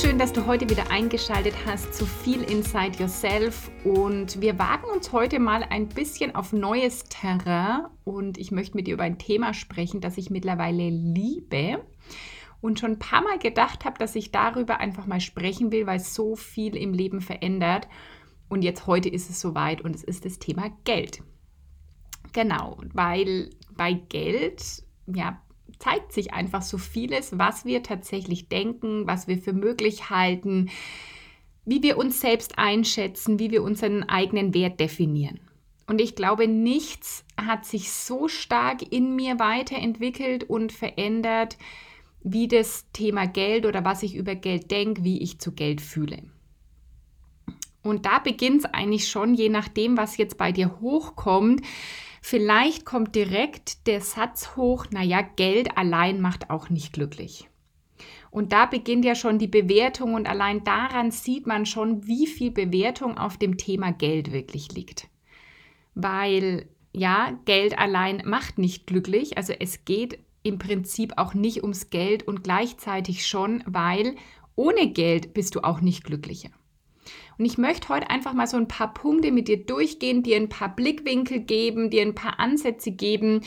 Schön, dass du heute wieder eingeschaltet hast zu viel Inside Yourself. Und wir wagen uns heute mal ein bisschen auf neues Terrain. Und ich möchte mit dir über ein Thema sprechen, das ich mittlerweile liebe. Und schon ein paar Mal gedacht habe, dass ich darüber einfach mal sprechen will, weil so viel im Leben verändert. Und jetzt heute ist es soweit und es ist das Thema Geld. Genau, weil bei Geld, ja, zeigt sich einfach so vieles, was wir tatsächlich denken, was wir für möglich halten, wie wir uns selbst einschätzen, wie wir unseren eigenen Wert definieren. Und ich glaube, nichts hat sich so stark in mir weiterentwickelt und verändert, wie das Thema Geld oder was ich über Geld denke, wie ich zu Geld fühle. Und da beginnt es eigentlich schon, je nachdem, was jetzt bei dir hochkommt, Vielleicht kommt direkt der Satz hoch, naja, Geld allein macht auch nicht glücklich. Und da beginnt ja schon die Bewertung und allein daran sieht man schon, wie viel Bewertung auf dem Thema Geld wirklich liegt. Weil ja, Geld allein macht nicht glücklich. Also es geht im Prinzip auch nicht ums Geld und gleichzeitig schon, weil ohne Geld bist du auch nicht glücklicher. Und ich möchte heute einfach mal so ein paar Punkte mit dir durchgehen, dir ein paar Blickwinkel geben, dir ein paar Ansätze geben,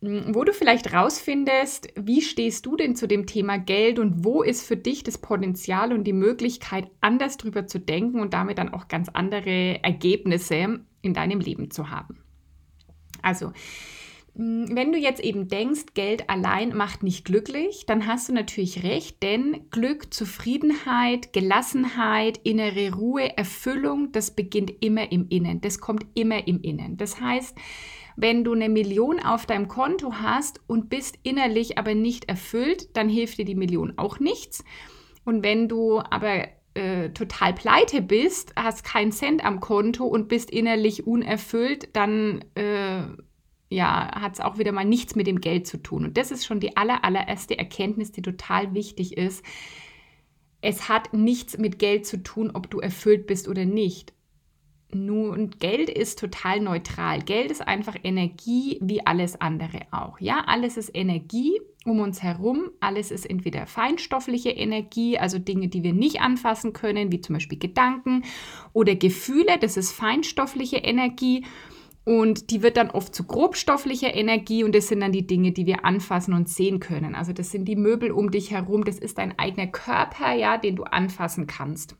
hm, wo du vielleicht rausfindest, wie stehst du denn zu dem Thema Geld und wo ist für dich das Potenzial und die Möglichkeit, anders drüber zu denken und damit dann auch ganz andere Ergebnisse in deinem Leben zu haben. Also, wenn du jetzt eben denkst, Geld allein macht nicht glücklich, dann hast du natürlich recht, denn Glück, Zufriedenheit, Gelassenheit, innere Ruhe, Erfüllung, das beginnt immer im Innen, das kommt immer im Innen. Das heißt, wenn du eine Million auf deinem Konto hast und bist innerlich aber nicht erfüllt, dann hilft dir die Million auch nichts. Und wenn du aber äh, total pleite bist, hast keinen Cent am Konto und bist innerlich unerfüllt, dann äh, ja, hat es auch wieder mal nichts mit dem Geld zu tun. Und das ist schon die aller, allererste Erkenntnis, die total wichtig ist. Es hat nichts mit Geld zu tun, ob du erfüllt bist oder nicht. Nun, Geld ist total neutral. Geld ist einfach Energie wie alles andere auch. Ja, alles ist Energie um uns herum. Alles ist entweder feinstoffliche Energie, also Dinge, die wir nicht anfassen können, wie zum Beispiel Gedanken oder Gefühle. Das ist feinstoffliche Energie. Und die wird dann oft zu grobstofflicher Energie und das sind dann die Dinge, die wir anfassen und sehen können. Also das sind die Möbel um dich herum, das ist dein eigener Körper, ja, den du anfassen kannst.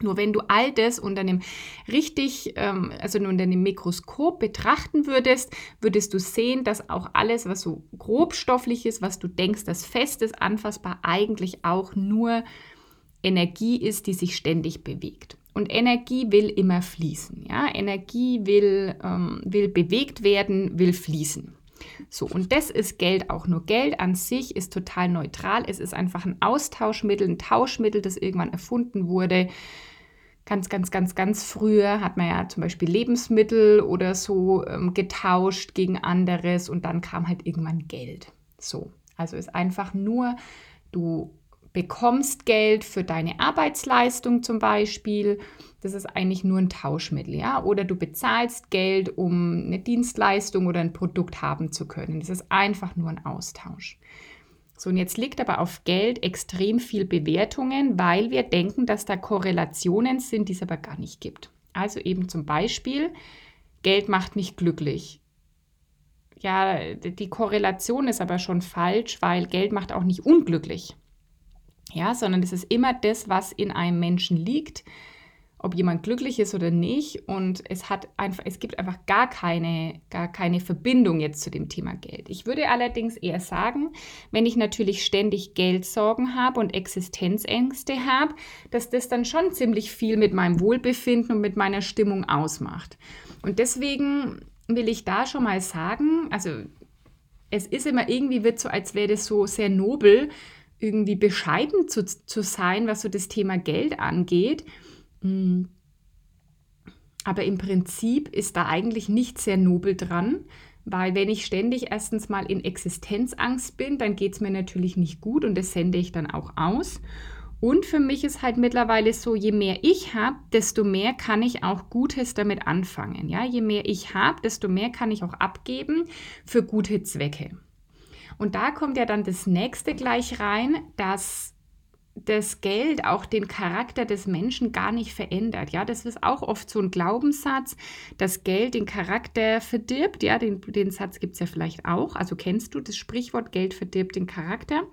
Nur wenn du all das unter einem richtig, ähm, also unter einem Mikroskop betrachten würdest, würdest du sehen, dass auch alles, was so grobstofflich ist, was du denkst, das fest ist, anfassbar, eigentlich auch nur Energie ist, die sich ständig bewegt. Und Energie will immer fließen. Ja? Energie will, ähm, will bewegt werden, will fließen. So, und das ist Geld auch nur. Geld an sich ist total neutral. Es ist einfach ein Austauschmittel, ein Tauschmittel, das irgendwann erfunden wurde. Ganz, ganz, ganz, ganz früher hat man ja zum Beispiel Lebensmittel oder so ähm, getauscht gegen anderes und dann kam halt irgendwann Geld. So, also ist einfach nur, du bekommst Geld für deine Arbeitsleistung zum Beispiel. Das ist eigentlich nur ein Tauschmittel, ja. Oder du bezahlst Geld, um eine Dienstleistung oder ein Produkt haben zu können. Das ist einfach nur ein Austausch. So, und jetzt liegt aber auf Geld extrem viel Bewertungen, weil wir denken, dass da Korrelationen sind, die es aber gar nicht gibt. Also eben zum Beispiel, Geld macht mich glücklich. Ja, die Korrelation ist aber schon falsch, weil Geld macht auch nicht unglücklich ja, sondern es ist immer das, was in einem Menschen liegt, ob jemand glücklich ist oder nicht. Und es hat einfach, es gibt einfach gar keine, gar keine Verbindung jetzt zu dem Thema Geld. Ich würde allerdings eher sagen, wenn ich natürlich ständig Geldsorgen habe und Existenzängste habe, dass das dann schon ziemlich viel mit meinem Wohlbefinden und mit meiner Stimmung ausmacht. Und deswegen will ich da schon mal sagen, also es ist immer irgendwie wird so, als wäre das so sehr nobel, irgendwie bescheiden zu, zu sein, was so das Thema Geld angeht. Hm. Aber im Prinzip ist da eigentlich nicht sehr nobel dran, weil wenn ich ständig erstens mal in Existenzangst bin, dann geht es mir natürlich nicht gut und das sende ich dann auch aus. Und für mich ist halt mittlerweile so, je mehr ich habe, desto mehr kann ich auch Gutes damit anfangen. Ja? Je mehr ich habe, desto mehr kann ich auch abgeben für gute Zwecke. Und da kommt ja dann das nächste gleich rein, dass das Geld auch den Charakter des Menschen gar nicht verändert. Ja, das ist auch oft so ein Glaubenssatz, dass Geld den Charakter verdirbt. Ja, den, den Satz gibt es ja vielleicht auch. Also kennst du das Sprichwort, Geld verdirbt den Charakter.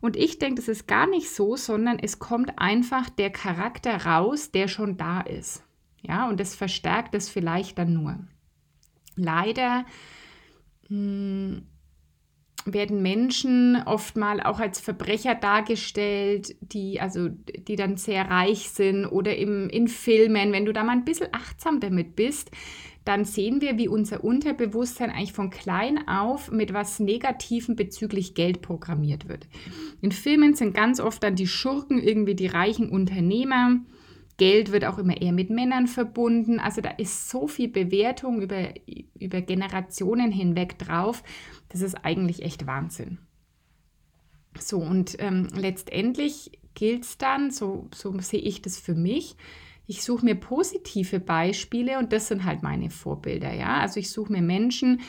Und ich denke, das ist gar nicht so, sondern es kommt einfach der Charakter raus, der schon da ist. Ja, und das verstärkt es vielleicht dann nur. Leider mh, hm, werden Menschen oftmal auch als Verbrecher dargestellt, die also die dann sehr reich sind oder im, in Filmen, wenn du da mal ein bisschen achtsam damit bist, dann sehen wir, wie unser Unterbewusstsein eigentlich von klein auf mit was Negativem bezüglich Geld programmiert wird. In Filmen sind ganz oft dann die Schurken irgendwie die reichen Unternehmer. Geld wird auch immer eher mit Männern verbunden. Also da ist so viel Bewertung über, über Generationen hinweg drauf. Das ist eigentlich echt Wahnsinn. So, und ähm, letztendlich gilt es dann, so, so sehe ich das für mich, ich suche mir positive Beispiele und das sind halt meine Vorbilder, ja. Also ich suche mir Menschen,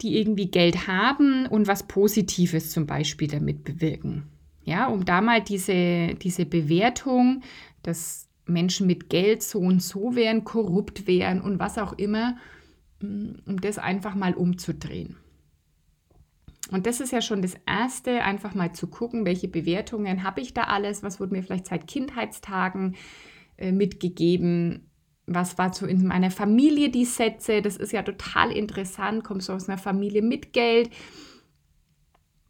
die irgendwie Geld haben und was Positives zum Beispiel damit bewirken. Ja, um da mal diese, diese Bewertung, dass Menschen mit Geld so und so wären, korrupt wären und was auch immer, mm, um das einfach mal umzudrehen. Und das ist ja schon das Erste, einfach mal zu gucken, welche Bewertungen habe ich da alles, was wurde mir vielleicht seit Kindheitstagen äh, mitgegeben. Was war so in meiner Familie die Sätze? Das ist ja total interessant. Kommst du aus einer Familie mit Geld?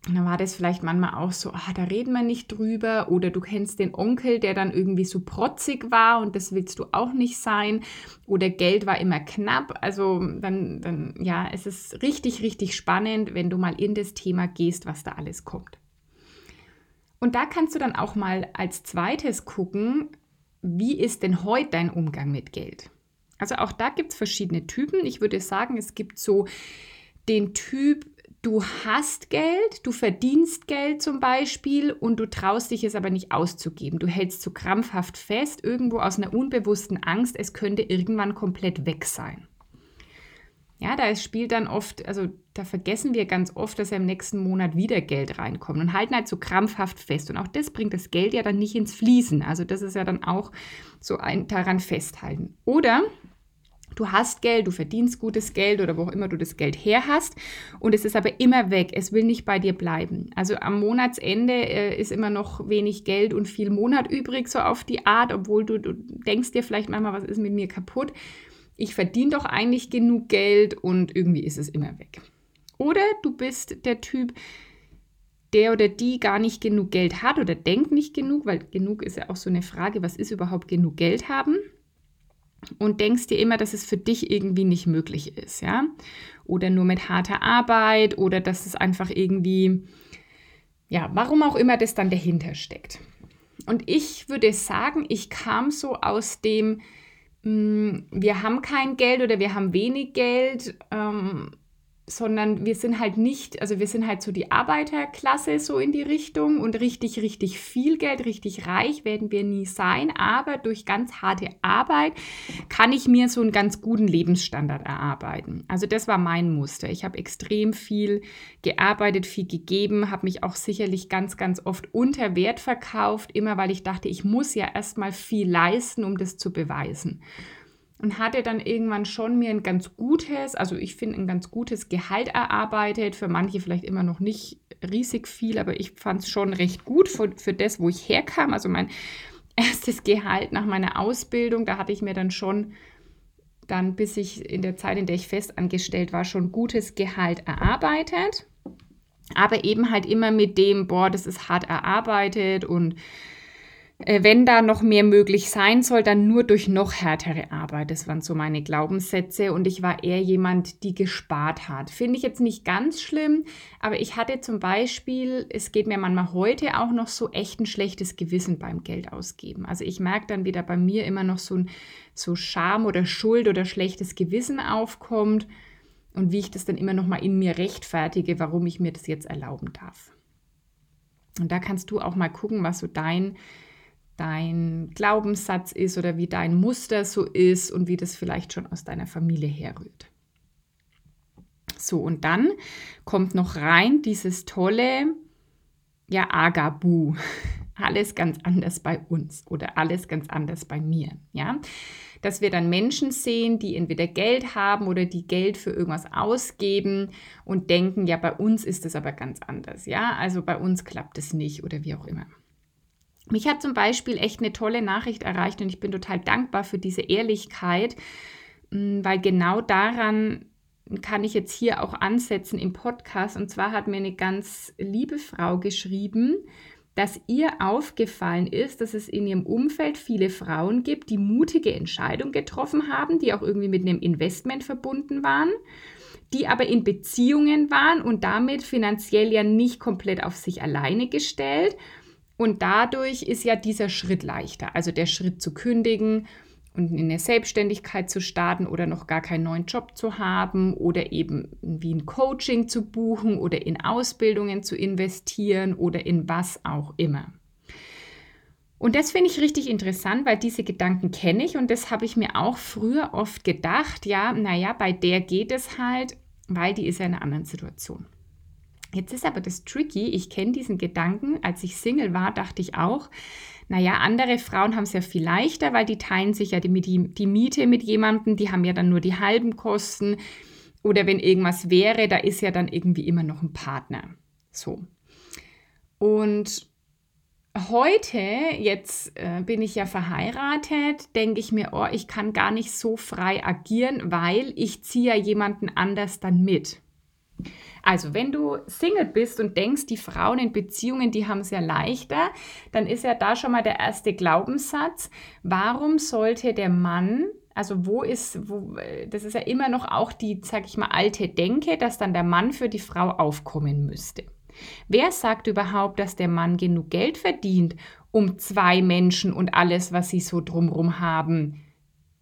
Dann war das vielleicht manchmal auch so, ah, da reden wir nicht drüber. Oder du kennst den Onkel, der dann irgendwie so protzig war und das willst du auch nicht sein. Oder Geld war immer knapp. Also dann, dann, ja, es ist richtig, richtig spannend, wenn du mal in das Thema gehst, was da alles kommt. Und da kannst du dann auch mal als zweites gucken, wie ist denn heute dein Umgang mit Geld? Also auch da gibt es verschiedene Typen. Ich würde sagen, es gibt so den Typ, du hast Geld, du verdienst Geld zum Beispiel und du traust dich es aber nicht auszugeben. Du hältst so krampfhaft fest, irgendwo aus einer unbewussten Angst, es könnte irgendwann komplett weg sein. Ja, da spielt dann oft, also da vergessen wir ganz oft, dass ja im nächsten Monat wieder Geld reinkommt und halten halt so krampfhaft fest. Und auch das bringt das Geld ja dann nicht ins Fließen. Also das ist ja dann auch so ein daran festhalten. Oder du hast Geld, du verdienst gutes Geld oder wo auch immer du das Geld her hast und es ist aber immer weg. Es will nicht bei dir bleiben. Also am Monatsende äh, ist immer noch wenig Geld und viel Monat übrig, so auf die Art, obwohl du, du denkst dir vielleicht manchmal, was ist mit mir kaputt ich verdiene doch eigentlich genug Geld und irgendwie ist es immer weg. Oder du bist der Typ, der oder die gar nicht genug Geld hat oder denkt nicht genug, weil genug ist ja auch so eine Frage, was ist überhaupt genug Geld haben? Und denkst dir immer, dass es für dich irgendwie nicht möglich ist, ja? Oder nur mit harter Arbeit oder dass es einfach irgendwie, ja, warum auch immer das dann dahinter steckt. Und ich würde sagen, ich kam so aus dem, Mm, wir haben kein Geld oder wir haben wenig Geld, ähm, sondern wir sind halt nicht, also wir sind halt so die Arbeiterklasse so in die Richtung und richtig, richtig viel Geld, richtig reich werden wir nie sein, aber durch ganz harte Arbeit kann ich mir so einen ganz guten Lebensstandard erarbeiten. Also das war mein Muster. Ich habe extrem viel gearbeitet, viel gegeben, habe mich auch sicherlich ganz, ganz oft unter Wert verkauft, immer weil ich dachte, ich muss ja erstmal viel leisten, um das zu beweisen und hatte dann irgendwann schon mir ein ganz gutes, also ich finde ein ganz gutes Gehalt erarbeitet. Für manche vielleicht immer noch nicht riesig viel, aber ich fand es schon recht gut für, für das, wo ich herkam. Also mein erstes Gehalt nach meiner Ausbildung, da hatte ich mir dann schon dann, bis ich in der Zeit, in der ich festangestellt war, schon gutes Gehalt erarbeitet. Aber eben halt immer mit dem, boah, das ist hart erarbeitet und wenn da noch mehr möglich sein soll, dann nur durch noch härtere Arbeit. Das waren so meine Glaubenssätze und ich war eher jemand, die gespart hat. Finde ich jetzt nicht ganz schlimm, aber ich hatte zum Beispiel, es geht mir manchmal heute auch noch so echt ein schlechtes Gewissen beim Geld ausgeben. Also ich merke dann wieder bei mir immer noch so ein so Scham oder Schuld oder schlechtes Gewissen aufkommt und wie ich das dann immer noch mal in mir rechtfertige, warum ich mir das jetzt erlauben darf. Und da kannst du auch mal gucken, was so dein dein Glaubenssatz ist oder wie dein Muster so ist und wie das vielleicht schon aus deiner Familie herrührt. So, und dann kommt noch rein dieses tolle, ja, Agabu. Alles ganz anders bei uns oder alles ganz anders bei mir, ja. Dass wir dann Menschen sehen, die entweder Geld haben oder die Geld für irgendwas ausgeben und denken, ja, bei uns ist es aber ganz anders, ja. Also bei uns klappt es nicht oder wie auch immer. Mich hat zum Beispiel echt eine tolle Nachricht erreicht und ich bin total dankbar für diese Ehrlichkeit, mm, weil genau daran kann ich jetzt hier auch ansetzen im Podcast. Und zwar hat mir eine ganz liebe Frau geschrieben, dass ihr aufgefallen ist, dass es in ihrem Umfeld viele Frauen gibt, die mutige Entscheidungen getroffen haben, die auch irgendwie mit einem Investment verbunden waren, die aber in Beziehungen waren und damit finanziell ja nicht komplett auf sich alleine gestellt und dadurch ist ja dieser Schritt leichter, also der Schritt zu kündigen und in der Selbstständigkeit zu starten oder noch gar keinen neuen Job zu haben oder eben wie ein Coaching zu buchen oder in Ausbildungen zu investieren oder in was auch immer. Und das finde ich richtig interessant, weil diese Gedanken kenne ich und das habe ich mir auch früher oft gedacht, ja, naja, bei der geht es halt, weil die ist ja in einer anderen Situation. Jetzt ist aber das Tricky, ich kenne diesen Gedanken, als ich Single war, dachte ich auch, naja, andere Frauen haben es ja viel leichter, weil die teilen sich ja die, die, die Miete mit jemandem, die haben ja dann nur die halben Kosten. Oder wenn irgendwas wäre, da ist ja dann irgendwie immer noch ein Partner. So. Und heute, jetzt äh, bin ich ja verheiratet, denke ich mir, oh, ich kann gar nicht so frei agieren, weil ich ziehe ja jemanden anders dann mit. Also, wenn du Single bist und denkst, die Frauen in Beziehungen, die haben es ja leichter, dann ist ja da schon mal der erste Glaubenssatz. Warum sollte der Mann also wo ist, wo, das ist ja immer noch auch die, sag ich mal, alte Denke, dass dann der Mann für die Frau aufkommen müsste. Wer sagt überhaupt, dass der Mann genug Geld verdient, um zwei Menschen und alles, was sie so drumrum haben,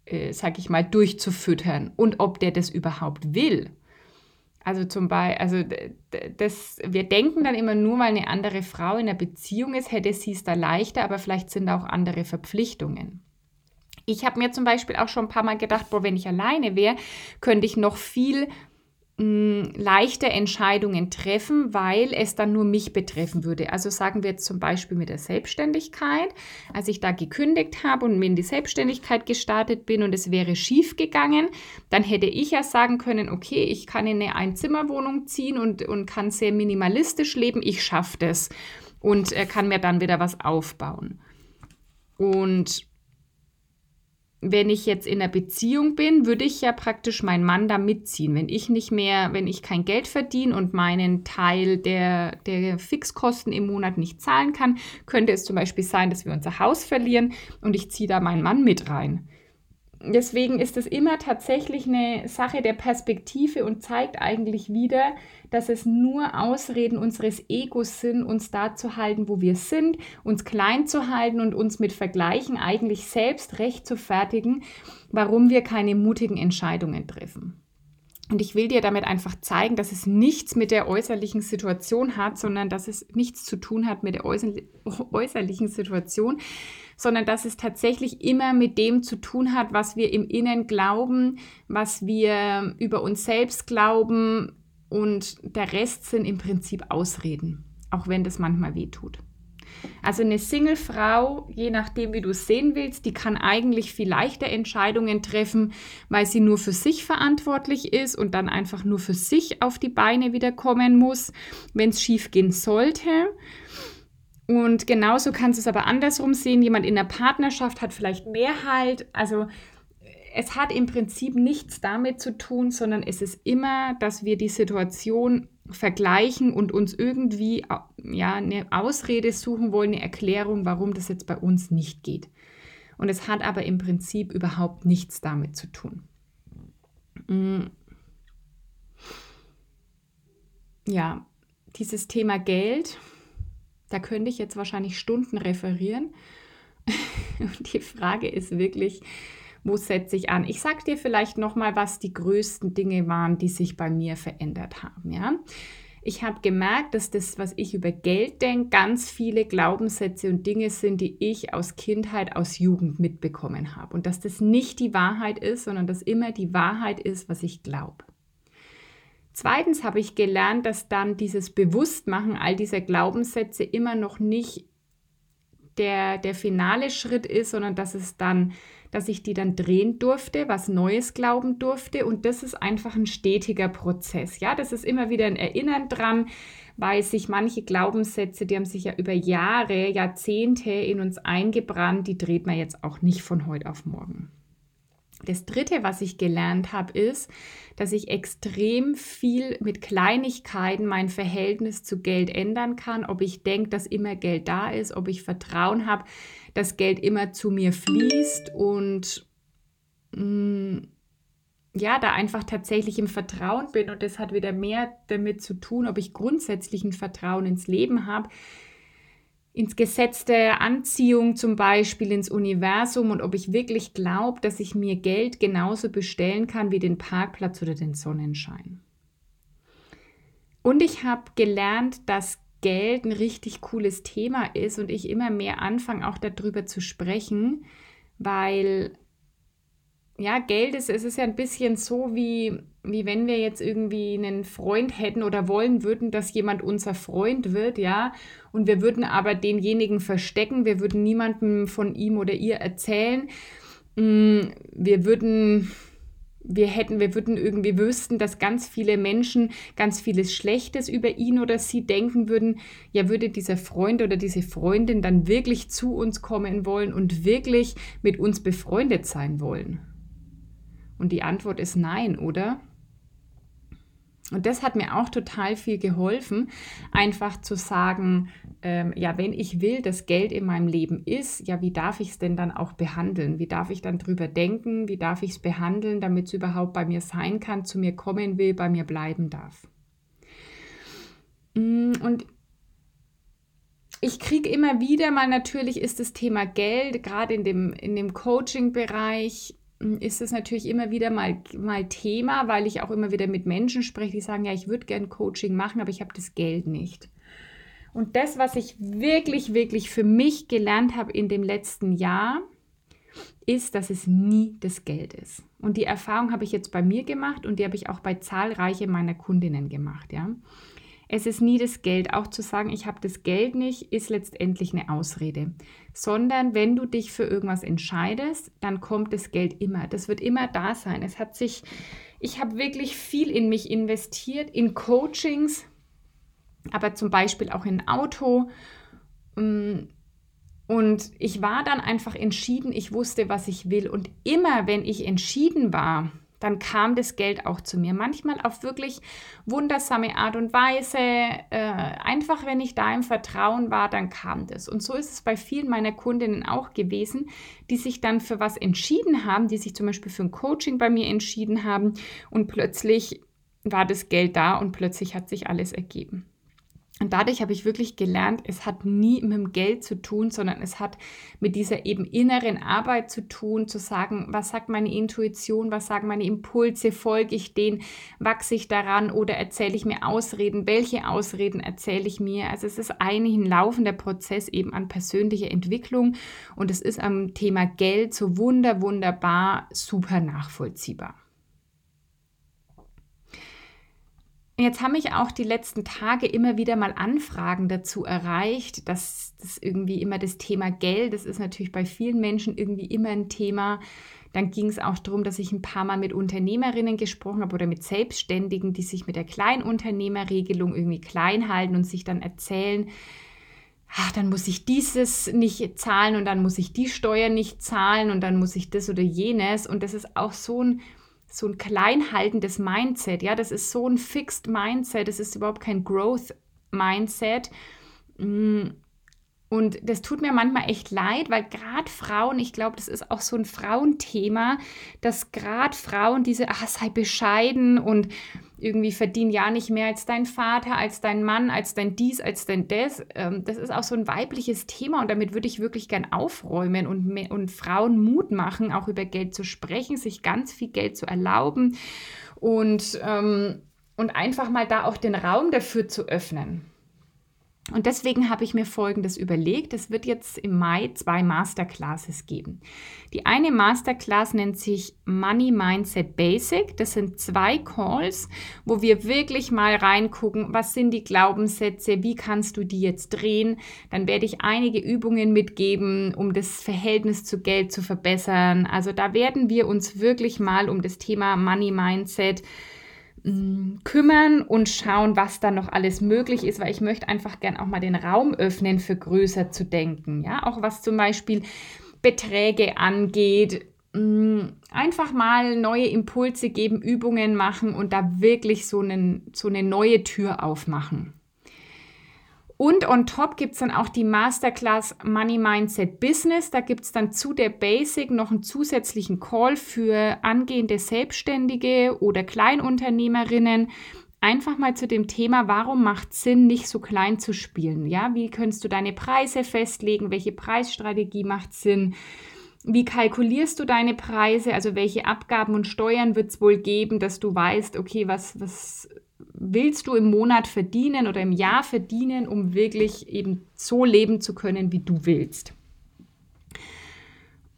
äh, sag ich mal, durchzufüttern und ob der das überhaupt will? Also zum Beispiel, also das, wir denken dann immer nur, weil eine andere Frau in einer Beziehung ist, hätte sie es da leichter, aber vielleicht sind auch andere Verpflichtungen. Ich habe mir zum Beispiel auch schon ein paar Mal gedacht, boah, wenn ich alleine wäre, könnte ich noch viel leichte Entscheidungen treffen, weil es dann nur mich betreffen würde. Also sagen wir jetzt zum Beispiel mit der Selbstständigkeit, als ich da gekündigt habe und in die Selbstständigkeit gestartet bin und es wäre schief gegangen, dann hätte ich ja sagen können, okay, ich kann in eine Einzimmerwohnung ziehen und, und kann sehr minimalistisch leben, ich schaffe das und äh, kann mir dann wieder was aufbauen. Und wenn ich jetzt in einer Beziehung bin, würde ich ja praktisch meinen Mann da mitziehen. Wenn ich nicht mehr, wenn ich kein Geld verdiene und meinen Teil der, der Fixkosten im Monat nicht zahlen kann, könnte es zum Beispiel sein, dass wir unser Haus verlieren und ich ziehe da meinen Mann mit rein deswegen ist es immer tatsächlich eine Sache der Perspektive und zeigt eigentlich wieder, dass es nur Ausreden unseres Egos sind, uns da zu halten, wo wir sind, uns klein zu halten und uns mit Vergleichen eigentlich selbst recht zu fertigen, warum wir keine mutigen Entscheidungen treffen. Und ich will dir damit einfach zeigen, dass es nichts mit der äußerlichen Situation hat, sondern dass es nichts zu tun hat mit der äußerlichen Situation, sondern dass es tatsächlich immer mit dem zu tun hat, was wir im Innen glauben, was wir über uns selbst glauben und der Rest sind im Prinzip Ausreden, auch wenn das manchmal weh tut. Also eine Single-Frau, je nachdem, wie du es sehen willst, die kann eigentlich viel leichter Entscheidungen treffen, weil sie nur für sich verantwortlich ist und dann einfach nur für sich auf die Beine wieder kommen muss, wenn es schief gehen sollte. Und genauso kannst du es aber andersrum sehen. Jemand in der Partnerschaft hat vielleicht mehr Halt. Also es hat im Prinzip nichts damit zu tun, sondern es ist immer, dass wir die Situation vergleichen und uns irgendwie ja, eine Ausrede suchen wollen, eine Erklärung, warum das jetzt bei uns nicht geht. Und es hat aber im Prinzip überhaupt nichts damit zu tun. Mm. Ja, dieses Thema Geld, da könnte ich jetzt wahrscheinlich Stunden referieren. Und die Frage ist wirklich, wo setze ich an? Ich sage dir vielleicht nochmal, was die größten Dinge waren, die sich bei mir verändert haben. Ja? Ich habe gemerkt, dass das, was ich über Geld denke, ganz viele Glaubenssätze und Dinge sind, die ich aus Kindheit, aus Jugend mitbekommen habe. Und dass das nicht die Wahrheit ist, sondern dass immer die Wahrheit ist, was ich glaube. Zweitens habe ich gelernt, dass dann dieses Bewusstmachen all dieser Glaubenssätze immer noch nicht der, der finale Schritt ist, sondern dass es dann dass ich die dann drehen durfte, was Neues glauben durfte. Und das ist einfach ein stetiger Prozess. Ja, das ist immer wieder ein Erinnern dran, weil sich manche Glaubenssätze, die haben sich ja über Jahre, Jahrzehnte in uns eingebrannt, die dreht man jetzt auch nicht von heute auf morgen. Das Dritte, was ich gelernt habe, ist, dass ich extrem viel mit Kleinigkeiten mein Verhältnis zu Geld ändern kann, ob ich denke, dass immer Geld da ist, ob ich Vertrauen habe, dass Geld immer zu mir fließt und mh, mm, ja, da einfach tatsächlich im Vertrauen bin. Und das hat wieder mehr damit zu tun, ob ich grundsätzlich ein Vertrauen ins Leben habe, ins Gesetz der Anziehung zum Beispiel, ins Universum und ob ich wirklich glaube, dass ich mir Geld genauso bestellen kann wie den Parkplatz oder den Sonnenschein. Und ich habe gelernt, dass Geld ein richtig cooles Thema ist und ich immer mehr anfange, auch darüber zu sprechen, weil ja, Geld ist, es ist ja ein bisschen so, wie, wie wenn wir jetzt irgendwie einen Freund hätten oder wollen würden, dass jemand unser Freund wird, ja, und wir würden aber denjenigen verstecken, wir würden niemandem von ihm oder ihr erzählen, mm, wir würden wir hätten, wir würden irgendwie wüssten, dass ganz viele Menschen ganz vieles Schlechtes über ihn oder sie denken würden, ja, würde dieser Freund oder diese Freundin dann wirklich zu uns kommen wollen und wirklich mit uns befreundet sein wollen? Und die Antwort ist nein, oder? Und das hat mir auch total viel geholfen, einfach zu sagen, ähm, ja, wenn ich will, dass Geld in meinem Leben ist, ja, wie darf ich es denn dann auch behandeln? Wie darf ich dann drüber denken? Wie darf ich es behandeln, damit es überhaupt bei mir sein kann, zu mir kommen will, bei mir bleiben darf? Mm, und ich kriege immer wieder mal, natürlich ist das Thema Geld, gerade in dem, in dem Coaching-Bereich, ist es natürlich immer wieder mal, mal Thema, weil ich auch immer wieder mit Menschen spreche, die sagen, ja, ich würde gern Coaching machen, aber ich habe das Geld nicht. Und das, was ich wirklich, wirklich für mich gelernt habe in dem letzten Jahr, ist, dass es nie das Geld ist. Und die Erfahrung habe ich jetzt bei mir gemacht und die habe ich auch bei zahlreichen meiner Kundinnen gemacht, ja. Es ist nie das Geld. Auch zu sagen, ich habe das Geld nicht, ist letztendlich eine Ausrede. Sondern wenn du dich für irgendwas entscheidest, dann kommt das Geld immer. Das wird immer da sein. Es hat sich, ich habe wirklich viel in mich investiert, in Coachings, aber zum Beispiel auch in Auto. Mm, und ich war dann einfach entschieden, ich wusste, was ich will. Und immer, wenn ich entschieden war, dann kam das Geld auch zu mir. Manchmal auf wirklich wundersame Art und Weise. Äh, einfach, wenn ich da im Vertrauen war, dann kam das. Und so ist es bei vielen meiner Kundinnen auch gewesen, die sich dann für was entschieden haben, die sich zum Beispiel für ein Coaching bei mir entschieden haben und plötzlich war das Geld da und plötzlich hat sich alles ergeben. Und dadurch habe ich wirklich gelernt, es hat nie mit dem Geld zu tun, sondern es hat mit dieser eben inneren Arbeit zu tun, zu sagen, was sagt meine Intuition, was sagen meine Impulse, folge ich denen, wachse ich daran oder erzähle ich mir Ausreden, welche Ausreden erzähle ich mir. Also es ist eigentlich ein laufender Prozess eben an persönlicher Entwicklung und es ist am Thema Geld so wunder, wunderbar, super nachvollziehbar. Jetzt haben mich auch die letzten Tage immer wieder mal Anfragen dazu erreicht, dass das irgendwie immer das Thema Geld, das ist natürlich bei vielen Menschen irgendwie immer ein Thema. Dann ging es auch darum, dass ich ein paar Mal mit Unternehmerinnen gesprochen habe oder mit Selbstständigen, die sich mit der Kleinunternehmerregelung irgendwie klein halten und sich dann erzählen, ach, dann muss ich dieses nicht zahlen und dann muss ich die Steuer nicht zahlen und dann muss ich das oder jenes. Und das ist auch so ein so ein kleinhaltendes Mindset. Ja, das ist so ein Fixed Mindset. Das ist überhaupt kein Growth Mindset. Mm, und das tut mir manchmal echt leid, weil gerade Frauen, ich glaube, das ist auch so ein Frauenthema, dass gerade Frauen diese, ach, sei bescheiden und irgendwie verdienen ja nicht mehr als dein Vater, als dein Mann, als dein dies, als dein das. Ähm, das ist auch so ein weibliches Thema und damit würde ich wirklich gern aufräumen und, und Frauen Mut machen, auch über Geld zu sprechen, sich ganz viel Geld zu erlauben und, ähm, und einfach mal da auch den Raum dafür zu öffnen. Und deswegen habe ich mir Folgendes überlegt. Es wird jetzt im Mai zwei Masterclasses geben. Die eine Masterclass nennt sich Money Mindset Basic. Das sind zwei Calls, wo wir wirklich mal reingucken, was sind die Glaubenssätze, wie kannst du die jetzt drehen. Dann werde ich einige Übungen mitgeben, um das Verhältnis zu Geld zu verbessern. Also da werden wir uns wirklich mal um das Thema Money Mindset kümmern und schauen, was da noch alles möglich ist, weil ich möchte einfach gern auch mal den Raum öffnen, für größer zu denken. Ja, auch was zum Beispiel Beträge angeht. Mm, einfach mal neue Impulse geben, Übungen machen und da wirklich so, einen, so eine neue Tür aufmachen. Und on top gibt es dann auch die Masterclass Money Mindset Business. Da gibt es dann zu der Basic noch einen zusätzlichen Call für angehende Selbstständige oder Kleinunternehmerinnen. Einfach mal zu dem Thema, warum macht Sinn, nicht so klein zu spielen? Ja, wie kannst du deine Preise festlegen? Welche Preisstrategie macht Sinn? Wie kalkulierst du deine Preise? Also welche Abgaben und Steuern wird es wohl geben, dass du weißt, okay, was, was willst du im Monat verdienen oder im Jahr verdienen, um wirklich eben so leben zu können, wie du willst.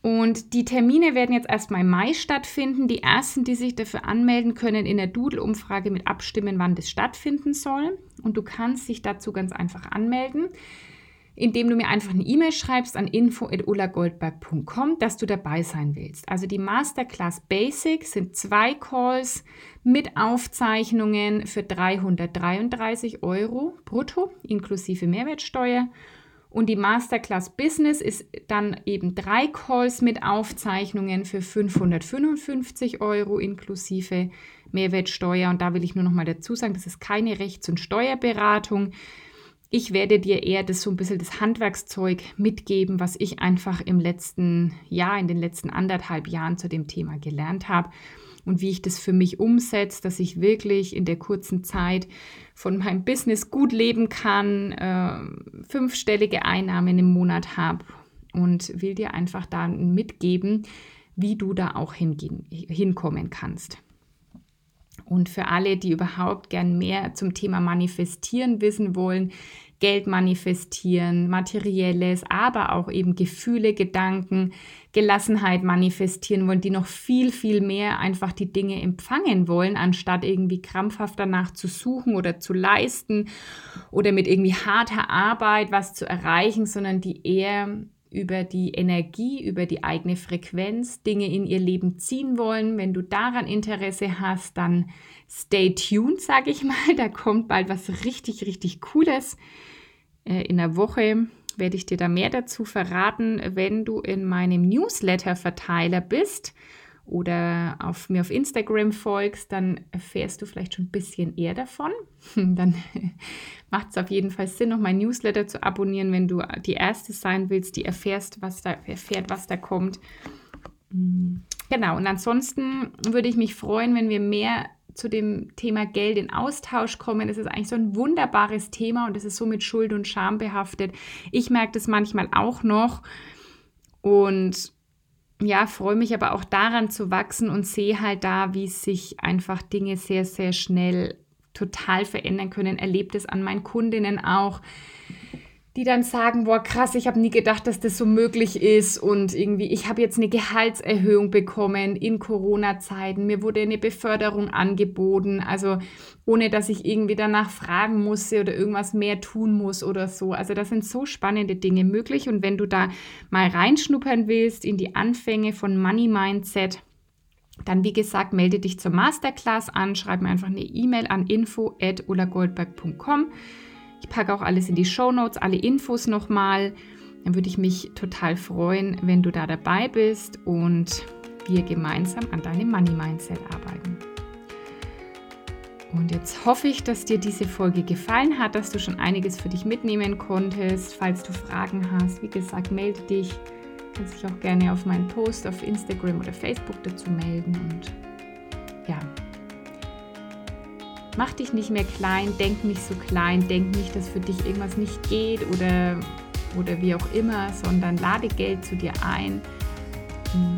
Und die Termine werden jetzt erstmal im Mai stattfinden. Die ersten, die sich dafür anmelden können, in der Doodle-Umfrage mit abstimmen, wann das stattfinden soll. Und du kannst dich dazu ganz einfach anmelden indem du mir einfach eine E-Mail schreibst an info.ullagoldberg.com, dass du dabei sein willst. Also die Masterclass Basics sind zwei Calls mit Aufzeichnungen für 333 Euro brutto inklusive Mehrwertsteuer. Und die Masterclass Business ist dann eben drei Calls mit Aufzeichnungen für 555 Euro inklusive Mehrwertsteuer. Und da will ich nur noch mal dazu sagen, das ist keine Rechts- und Steuerberatung. Ich werde dir eher das so ein bisschen das Handwerkszeug mitgeben, was ich einfach im letzten Jahr, in den letzten anderthalb Jahren zu dem Thema gelernt habe und wie ich das für mich umsetze, dass ich wirklich in der kurzen Zeit von meinem Business gut leben kann, äh, fünfstellige Einnahmen im Monat habe und will dir einfach da mitgeben, wie du da auch hingehen, hinkommen kannst. Und für alle, die überhaupt gern mehr zum Thema Manifestieren wissen wollen, Geld manifestieren, materielles, aber auch eben Gefühle, Gedanken, Gelassenheit manifestieren wollen, die noch viel, viel mehr einfach die Dinge empfangen wollen, anstatt irgendwie krampfhaft danach zu suchen oder zu leisten oder mit irgendwie harter Arbeit was zu erreichen, sondern die eher über die Energie, über die eigene Frequenz Dinge in ihr Leben ziehen wollen. Wenn du daran Interesse hast, dann stay tuned, sage ich mal. Da kommt bald was richtig, richtig Cooles. Äh, in der Woche werde ich dir da mehr dazu verraten, wenn du in meinem Newsletter-Verteiler bist oder auf mir auf Instagram folgst, dann erfährst du vielleicht schon ein bisschen eher davon. Dann macht es auf jeden Fall Sinn, noch mein Newsletter zu abonnieren, wenn du die erste sein willst, die erfährst, was da erfährt, was da kommt. Mm, genau, und ansonsten würde ich mich freuen, wenn wir mehr zu dem Thema Geld in Austausch kommen. Es ist eigentlich so ein wunderbares Thema und es ist so mit Schuld und Scham behaftet. Ich merke das manchmal auch noch und ja, freue mich aber auch daran zu wachsen und sehe halt da, wie sich einfach Dinge sehr, sehr schnell total verändern können. Erlebt es an meinen Kundinnen auch die dann sagen, boah, krass, ich habe nie gedacht, dass das so möglich ist. Und irgendwie, ich habe jetzt eine Gehaltserhöhung bekommen in Corona-Zeiten, mir wurde eine Beförderung angeboten, also ohne dass ich irgendwie danach fragen musste oder irgendwas mehr tun muss oder so. Also das sind so spannende Dinge möglich. Und wenn du da mal reinschnuppern willst in die Anfänge von Money Mindset, dann wie gesagt, melde dich zur Masterclass an, schreib mir einfach eine E-Mail an info@ulagoldberg.com. Ich packe auch alles in die Show Notes, alle Infos nochmal. Dann würde ich mich total freuen, wenn du da dabei bist. Und wir gemeinsam an deinem Money Mindset arbeiten. Und jetzt hoffe ich, dass dir diese Folge gefallen hat, dass du schon einiges für dich mitnehmen konntest. Falls du Fragen hast, wie gesagt, melde dich. Du kannst dich auch gerne auf meinen Post auf Instagram oder Facebook dazu melden. Und ja, mach dich nicht mehr klein, denk nicht so klein, denk nicht, dass für dich irgendwas nicht geht oder, oder wie auch immer, sondern lade Geld zu dir ein.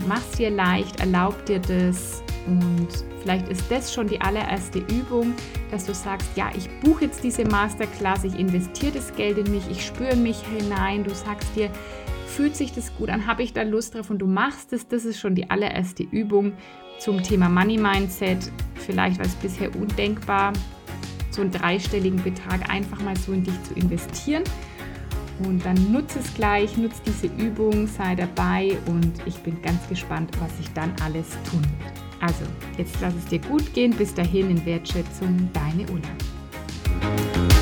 Mach es dir leicht, erlaub dir das und vielleicht ist das schon die allererste Übung, dass du sagst, ja, ich buche jetzt diese Masterclass, ich investiere das Geld in mich, ich spüre mich hinein, du sagst dir, fühlt sich das gut an, habe ich da Lust drauf und du machst es, das ist schon die allererste Übung zum Thema Money Mindset. Vielleicht war es bisher undenkbar, so einen dreistelligen Betrag einfach mal so in dich zu investieren. Und dann nutze es gleich, nutze diese Übung, sei dabei und ich bin ganz gespannt, was ich dann alles tun wird. Also, jetzt lass es dir gut gehen. Bis dahin in Wertschätzung, deine Ulla.